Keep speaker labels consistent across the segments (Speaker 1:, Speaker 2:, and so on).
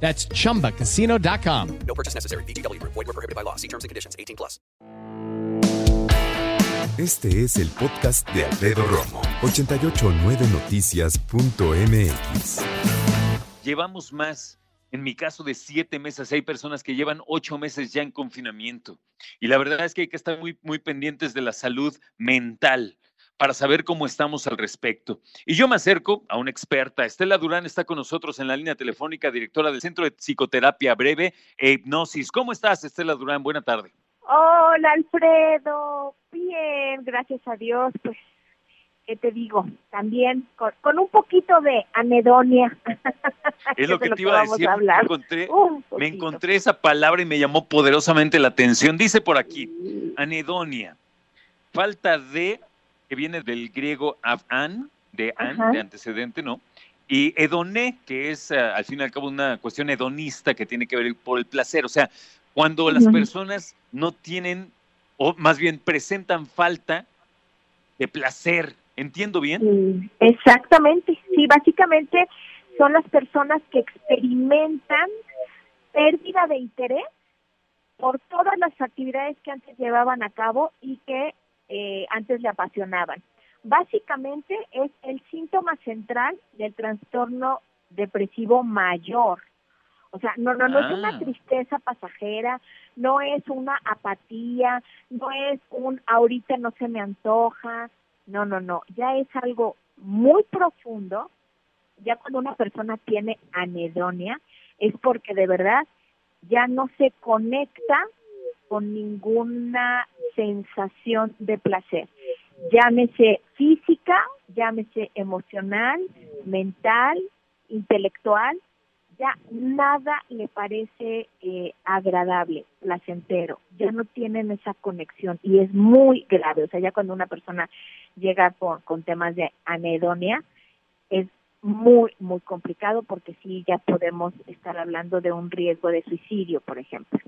Speaker 1: That's chumbacasino.com.
Speaker 2: No purchase necessary. BGW. Void were prohibited by law. See terms and conditions. 18 plus.
Speaker 3: Este es el podcast de Alfredo Romo. 889noticias.mx.
Speaker 4: Llevamos más, en mi caso, de siete meses. Hay personas que llevan ocho meses ya en confinamiento. Y la verdad es que hay que estar muy, muy pendientes de la salud mental para saber cómo estamos al respecto. Y yo me acerco a una experta. Estela Durán está con nosotros en la línea telefónica, directora del Centro de Psicoterapia Breve e Hipnosis. ¿Cómo estás, Estela Durán? Buena tarde.
Speaker 5: Hola, Alfredo. Bien, gracias a Dios. Pues, ¿qué te digo? También con, con un poquito de anedonia.
Speaker 4: Es lo que, te iba a decir. Me encontré, me encontré esa palabra y me llamó poderosamente la atención. Dice por aquí, anedonia. Falta de que viene del griego avan, de an, de antecedente, ¿no? Y hedoné, que es uh, al fin y al cabo una cuestión hedonista que tiene que ver por el placer. O sea, cuando las personas no tienen, o más bien presentan falta de placer. ¿Entiendo bien?
Speaker 5: Exactamente. Sí, básicamente son las personas que experimentan pérdida de interés por todas las actividades que antes llevaban a cabo y que eh, antes le apasionaban. Básicamente es el síntoma central del trastorno depresivo mayor. O sea, no, no, no es una
Speaker 4: Ah.
Speaker 5: tristeza pasajera, no es una apatía, no es un ahorita no se me antoja, no, no, no, ya es algo muy profundo. Ya cuando una persona tiene anedonia es porque de verdad ya no se conecta con ninguna sensación de placer. Llámese física, llámese emocional, mental, intelectual, ya nada le parece eh, agradable, placentero, ya no tienen esa conexión y es muy grave. O sea, ya cuando una persona llega con, con temas de anedonia, es muy, muy complicado porque sí ya podemos estar hablando de un riesgo de suicidio, por ejemplo.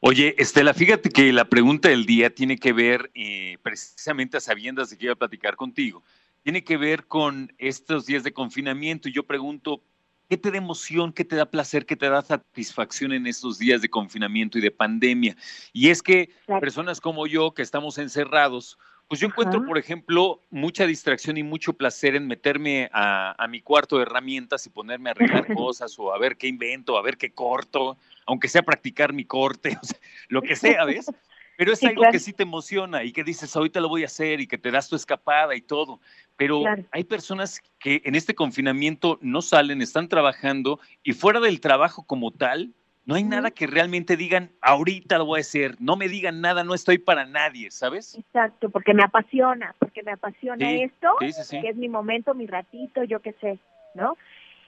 Speaker 4: Oye, Estela, fíjate que la pregunta del día tiene que ver, eh, precisamente a sabiendas de que iba a platicar contigo, tiene que ver con estos días de confinamiento y yo pregunto, ¿qué te da emoción, qué te da placer, qué te da satisfacción en estos días de confinamiento y de pandemia? Y es que
Speaker 5: Claro.
Speaker 4: personas como yo que estamos encerrados, pues yo encuentro,
Speaker 5: Ajá.
Speaker 4: por ejemplo, mucha distracción y mucho placer en meterme a, a mi cuarto de herramientas y ponerme a arreglar cosas o a ver qué invento, a ver qué corto, aunque sea practicar mi corte, o sea, lo que sea, ¿ves? Pero es
Speaker 5: Sí,
Speaker 4: algo
Speaker 5: claro.
Speaker 4: que sí te emociona y que dices, ahorita lo voy a hacer y que te das tu escapada y todo. Pero
Speaker 5: Claro.
Speaker 4: hay personas que en este confinamiento no salen, están trabajando y fuera del trabajo como tal, no hay nada que realmente digan, ahorita lo voy a hacer, no me digan nada, no estoy para nadie, ¿sabes?
Speaker 5: Exacto, porque me apasiona, porque me apasiona
Speaker 4: Sí,
Speaker 5: esto,
Speaker 4: sí, sí, sí.
Speaker 5: que es mi momento, mi ratito, yo qué sé, ¿no?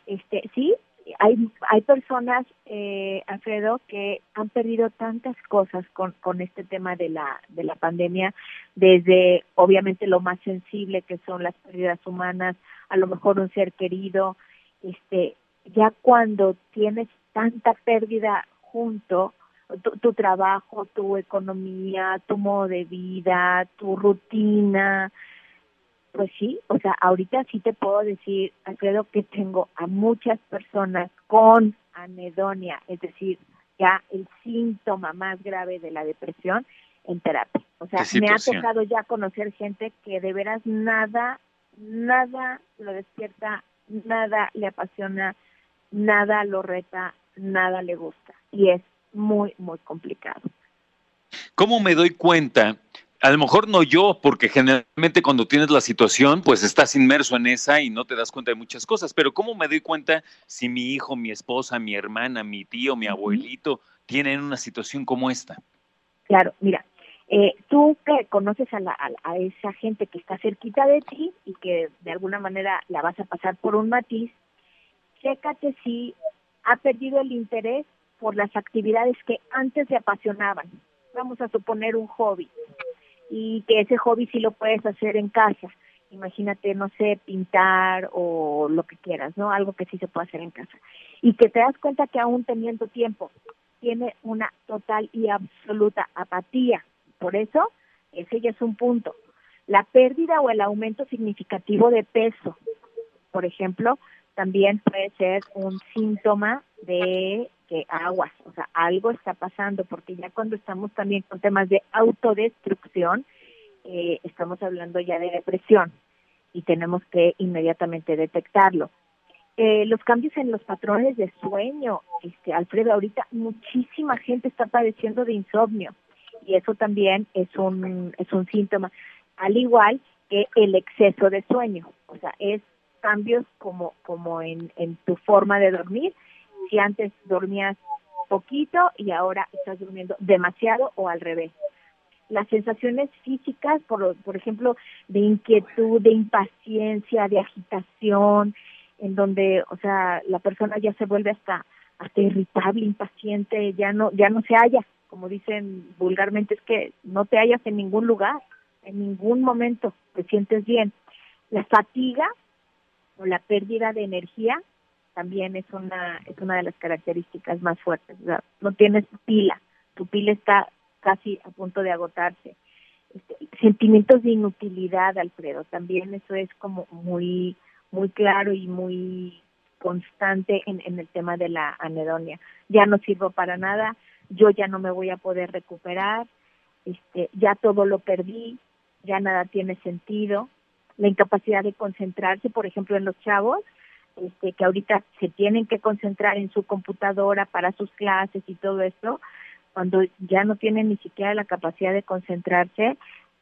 Speaker 5: Este, sí, hay, hay personas, eh, Alfredo, que han perdido tantas cosas con, con este tema de la, de la pandemia, desde obviamente lo más sensible que son las pérdidas humanas, a lo mejor un ser querido, este, ya cuando tienes tanta pérdida junto, tu, tu trabajo, tu economía, tu modo de vida, tu rutina, pues sí, o sea, ahorita sí te puedo decir, Alfredo, que tengo a muchas personas con anedonia, es decir, ya el síntoma más grave de la depresión en terapia. O sea,
Speaker 4: ¿Qué
Speaker 5: me ha tocado ya conocer gente que de veras nada, nada lo despierta, nada le apasiona, nada lo reta, nada le gusta. Y es muy, muy complicado.
Speaker 4: ¿Cómo me doy cuenta? A lo mejor no yo, porque generalmente cuando tienes la situación, pues estás inmerso en esa y no te das cuenta de muchas cosas. Pero ¿cómo me doy cuenta si mi hijo, mi esposa, mi hermana, mi tío, mi abuelito tienen una situación como esta?
Speaker 5: Claro, mira, eh, tú que conoces a, la, a, a esa gente que está cerquita de ti y que de alguna manera la vas a pasar por un matiz, chécate si ha perdido el interés por las actividades que antes le apasionaban. vamos a suponer un hobby y que ese hobby sí lo puedes hacer en casa. Imagínate, no sé, pintar o lo que quieras, ¿no? Algo que sí se puede hacer en casa. Y que te das cuenta que aún teniendo tiempo, tiene una total y absoluta apatía. Por eso, ese ya es un punto. La pérdida o el aumento significativo de peso, por ejemplo, también puede ser un síntoma de que aguas, o sea, algo está pasando, porque ya cuando estamos también con temas de autodestrucción, eh, estamos hablando ya de depresión y tenemos que inmediatamente detectarlo. Eh, los cambios en los patrones de sueño, este, Alfredo, ahorita muchísima gente está padeciendo de insomnio y eso también es un, es un síntoma, al igual que el exceso de sueño, o sea, es cambios como, como en, en tu forma de dormir, si antes dormías poquito y ahora estás durmiendo demasiado o al revés. Las sensaciones físicas, por, por ejemplo, de inquietud, de impaciencia, de agitación, en donde, o sea, la persona ya se vuelve hasta hasta irritable, impaciente, ya no ya no se halla, como dicen vulgarmente, es que no te hallas en ningún lugar, en ningún momento te sientes bien. La fatiga o la pérdida de energía también es una, es una de las características más fuertes. no tienes pila, tu pila está casi a punto de agotarse. Este, sentimientos de inutilidad, Alfredo, también eso es como muy, muy claro y muy constante en, en el tema de la anedonia. Ya no sirvo para nada, yo ya no me voy a poder recuperar, este, ya todo lo perdí, ya nada tiene sentido. La incapacidad de concentrarse, por ejemplo, en los chavos, este, que ahorita se tienen que concentrar en su computadora para sus clases y todo esto, cuando ya no tienen ni siquiera la capacidad de concentrarse,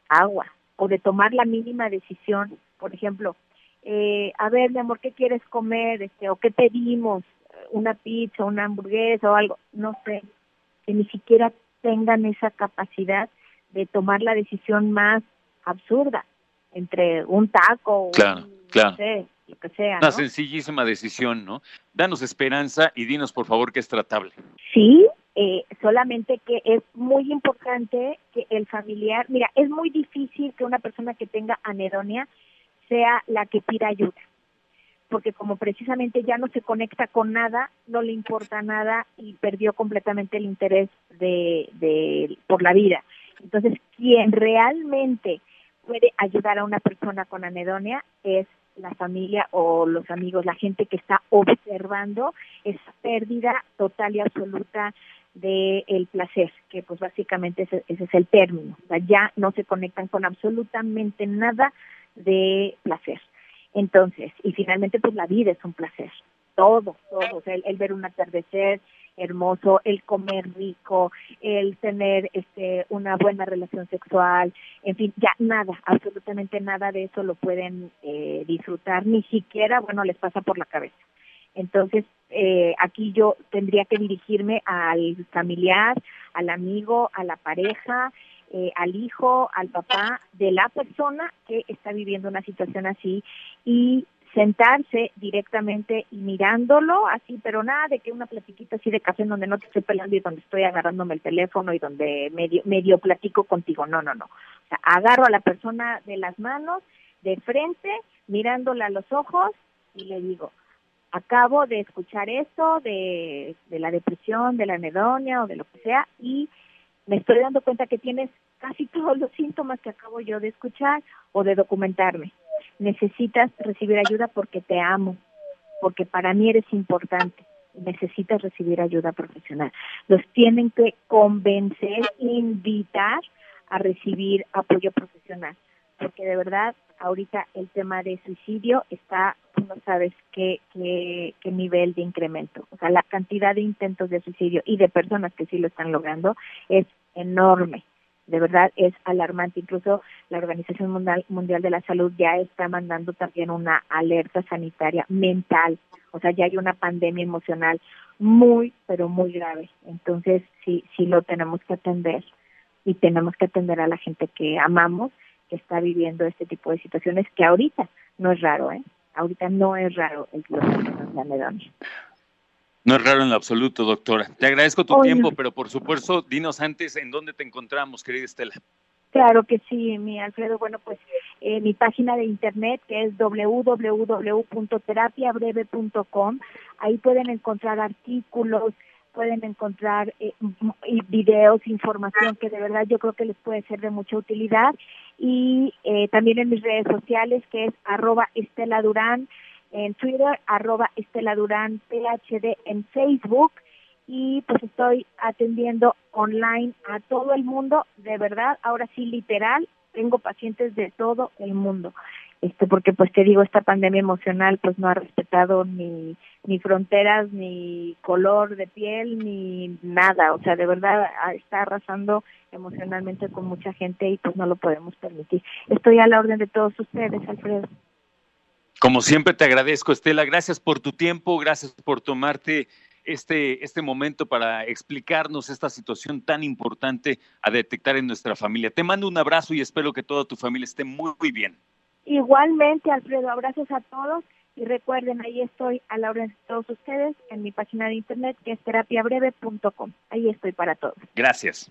Speaker 5: agua, o de tomar la mínima decisión, por ejemplo, eh, a ver, mi amor, ¿qué quieres comer? Este, o qué pedimos, una pizza, una hamburguesa o algo, no sé, que ni siquiera tengan esa capacidad de tomar la decisión más absurda entre un taco,
Speaker 4: claro,
Speaker 5: un,
Speaker 4: claro.
Speaker 5: No sé, que sea.
Speaker 4: Una sencillísima decisión, ¿no? Danos esperanza y dinos, por favor, que es tratable.
Speaker 5: Sí, eh, solamente que es muy importante que el familiar, mira, es muy difícil que una persona que tenga anedonia sea la que pida ayuda, porque como precisamente ya no se conecta con nada, no le importa nada y perdió completamente el interés de, de por la vida. Entonces, quien realmente puede ayudar a una persona con anedonia es la familia o los amigos, la gente que está observando esa pérdida total y absoluta del el placer, que pues básicamente ese, ese, es el término, ya no se conectan con absolutamente nada de placer. Entonces, y finalmente pues la vida es un placer, todo, todo, o sea, el ver un atardecer, hermoso, el comer rico, el tener este una buena relación sexual, en fin, ya nada, absolutamente nada de eso lo pueden eh, disfrutar, ni siquiera, bueno, les pasa por la cabeza. Entonces, eh, aquí yo tendría que dirigirme al familiar, al amigo, a la pareja, eh, al hijo, al papá de la persona que está viviendo una situación así y sentarse directamente y mirándolo así, pero nada de que una platiquita así de café en donde no te estoy pelando y donde estoy agarrándome el teléfono y donde medio, medio platico contigo. No, no, no. O sea, agarro a la persona de las manos, de frente, mirándola a los ojos y le digo, acabo de escuchar esto de, de la depresión, de la anedonia o de lo que sea y me estoy dando cuenta que tienes casi todos los síntomas que acabo yo de escuchar o de documentarme necesitas recibir ayuda porque te amo, porque para mí eres importante. Necesitas recibir ayuda profesional. Los tienen que convencer, invitar a recibir apoyo profesional, porque de verdad ahorita el tema de suicidio está, tú no sabes qué, qué, qué nivel de incremento. O sea, la cantidad de intentos de suicidio y de personas que sí lo están logrando es enorme de verdad es alarmante. Incluso la Organización Mundial, de la Salud ya está mandando también una alerta sanitaria mental, o sea, ya hay una pandemia emocional muy, pero muy grave. Entonces, sí, sí lo tenemos que atender y tenemos que atender a la gente que amamos, que está viviendo este tipo de situaciones, que ahorita no es raro, ¿eh? Ahorita no es raro el de anedonia.
Speaker 4: No es raro en lo absoluto, doctora. Te agradezco tu tiempo, pero por supuesto, dinos antes en dónde te encontramos, querida Estela.
Speaker 5: Claro que sí, mi Alfredo. Bueno, pues eh, mi página de internet que es www.terapiabreve.com. Ahí pueden encontrar artículos, pueden encontrar eh, videos, información que de verdad yo creo que les puede ser de mucha utilidad. Y eh, también en mis redes sociales que es arroba Estela Durán en Twitter, arroba Estela Durán PhD en Facebook y pues estoy atendiendo online a todo el mundo, de verdad, ahora sí literal, tengo pacientes de todo el mundo. Este, porque pues te digo, esta pandemia emocional pues no ha respetado ni, ni fronteras, ni color de piel, ni nada, o sea, de verdad está arrasando emocionalmente con mucha gente y pues no lo podemos permitir. Estoy a la orden de todos ustedes, Alfredo.
Speaker 4: Como siempre te agradezco, Estela. Gracias por tu tiempo, gracias por tomarte este, este momento para explicarnos esta situación tan importante a detectar en nuestra familia. Te mando un abrazo y espero que toda tu familia esté muy, muy bien.
Speaker 5: Igualmente, Alfredo, abrazos a todos y recuerden, ahí estoy a la orden de todos ustedes en mi página de internet que es terapiabreve.com. Ahí estoy para todos.
Speaker 4: Gracias.